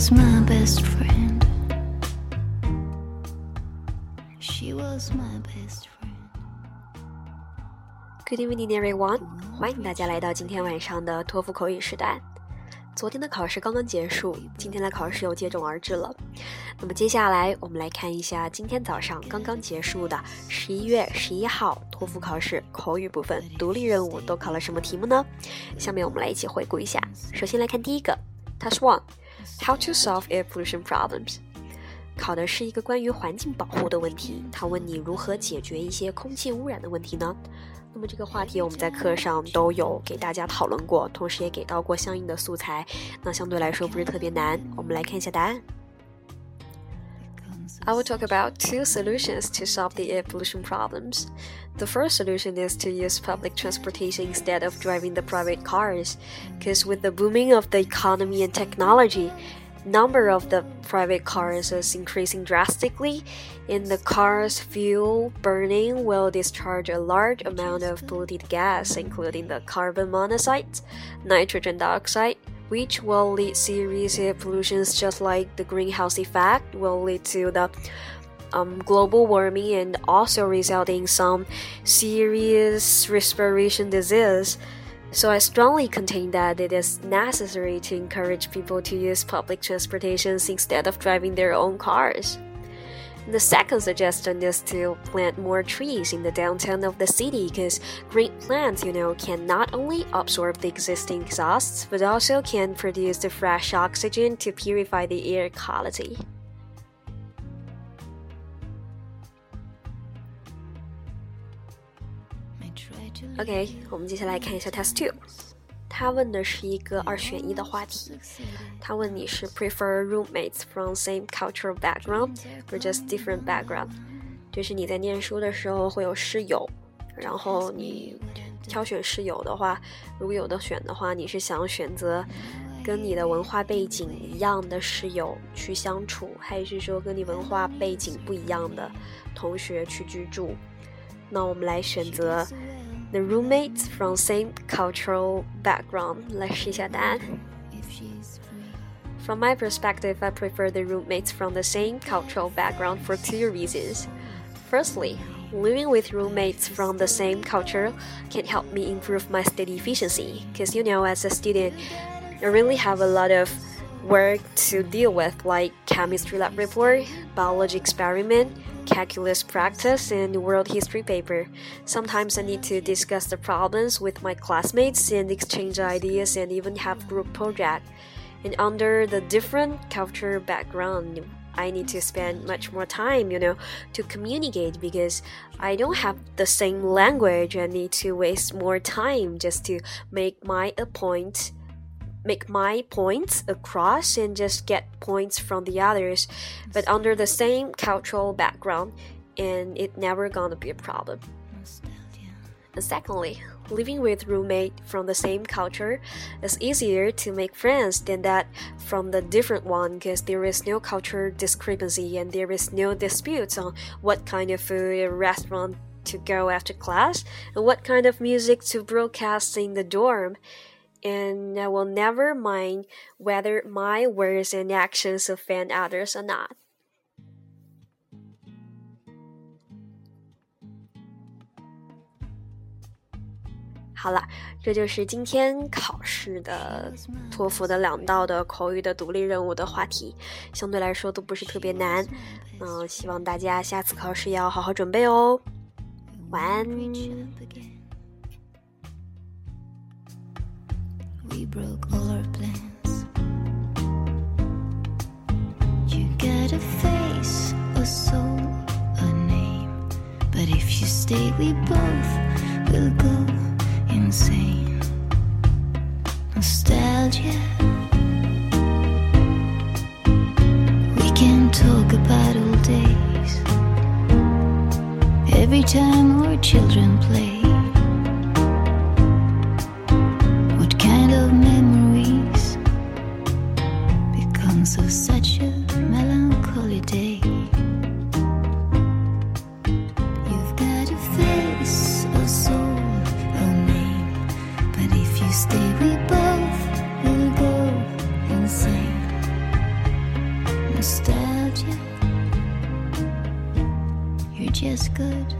was my best friend. She was my best friend. Good evening, everyone！欢迎大家来到今天晚上的托福口语时代。昨天的考试刚刚结束，今天的考试又接踵而至了。那么接下来我们来看一下今天早上刚刚结束的十一月十一号托福考试口语部分独立任务都考了什么题目呢？下面我们来一起回顾一下。首先来看第一个，Task How to solve air pollution problems。考的是一个关于环境保护的问题，他问你如何解决一些空气污染的问题呢？那么这个话题我们在课上都有给大家讨论过，同时也给到过相应的素材，那相对来说不是特别难。我们来看一下答案。I will talk about two solutions to solve the air pollution problems. The first solution is to use public transportation instead of driving the private cars, because with the booming of the economy and technology, number of the private cars is increasing drastically, and the car's fuel burning will discharge a large amount of polluted gas, including the carbon monoxide, nitrogen dioxide, which will lead serious air pollutions just like the greenhouse effect will lead to the um, global warming and also resulting some serious respiration disease. So I strongly contend that it is necessary to encourage people to use public transportations instead of driving their own cars. The second suggestion is to plant more trees in the downtown of the city because green plants, you know, can not only absorb the existing exhausts but also can produce the fresh oxygen to purify the air quality. OK，我们接下来看一下 Test Two。 他问的是一个二选一的话题。他问你是 prefer roommates from same cultural background or just different background？就是你在念书的时候会有室友，然后你挑选室友的话，如果有的选的话，你是想选择跟你的文化背景一样的室友去相处，还是说跟你文化背景不一样的同学去居住？那我们来选择。The roommates from same cultural background. Let's see that. From my perspective, I prefer the roommates from the same cultural background for two reasons. Firstly, living with roommates from the same culture can help me improve my study efficiency because you know as a student I really have a lot of work to deal with like chemistry lab report, biology experiment, calculus practice, and world history paper. Sometimes I need to discuss the problems with my classmates and exchange ideas and even have group project. And under the different culture background, I need to spend much more time, you know, to communicate because I don't have the same language. I need to waste more time just to make my point make my points across and just get points from the others, but under the same cultural background, and it never gonna be a problem. And secondly, living with roommate from the same culture is easier to make friends than that from the different one because there is no culture discrepancy and there is no disputes on what kind of food restaurant to go after class and what kind of music to broadcast in the dorm and I will never mind whether my words and actions offend others or not. 好了，这就是今天考试的托福的两道的口语的独立任务的话题，相对来说都不是特别难。嗯，希望大家下次考试要好好准备哦。晚安。 Broke all our plans. You got a face, a soul, a name. But if you stay, we both will go insane. Nostalgia. We can talk about old days. Every time our children play. also such a melancholy day. You've got a face, a soul, a name, but if you stay, we both will go insane. Nostalgia, you're just good.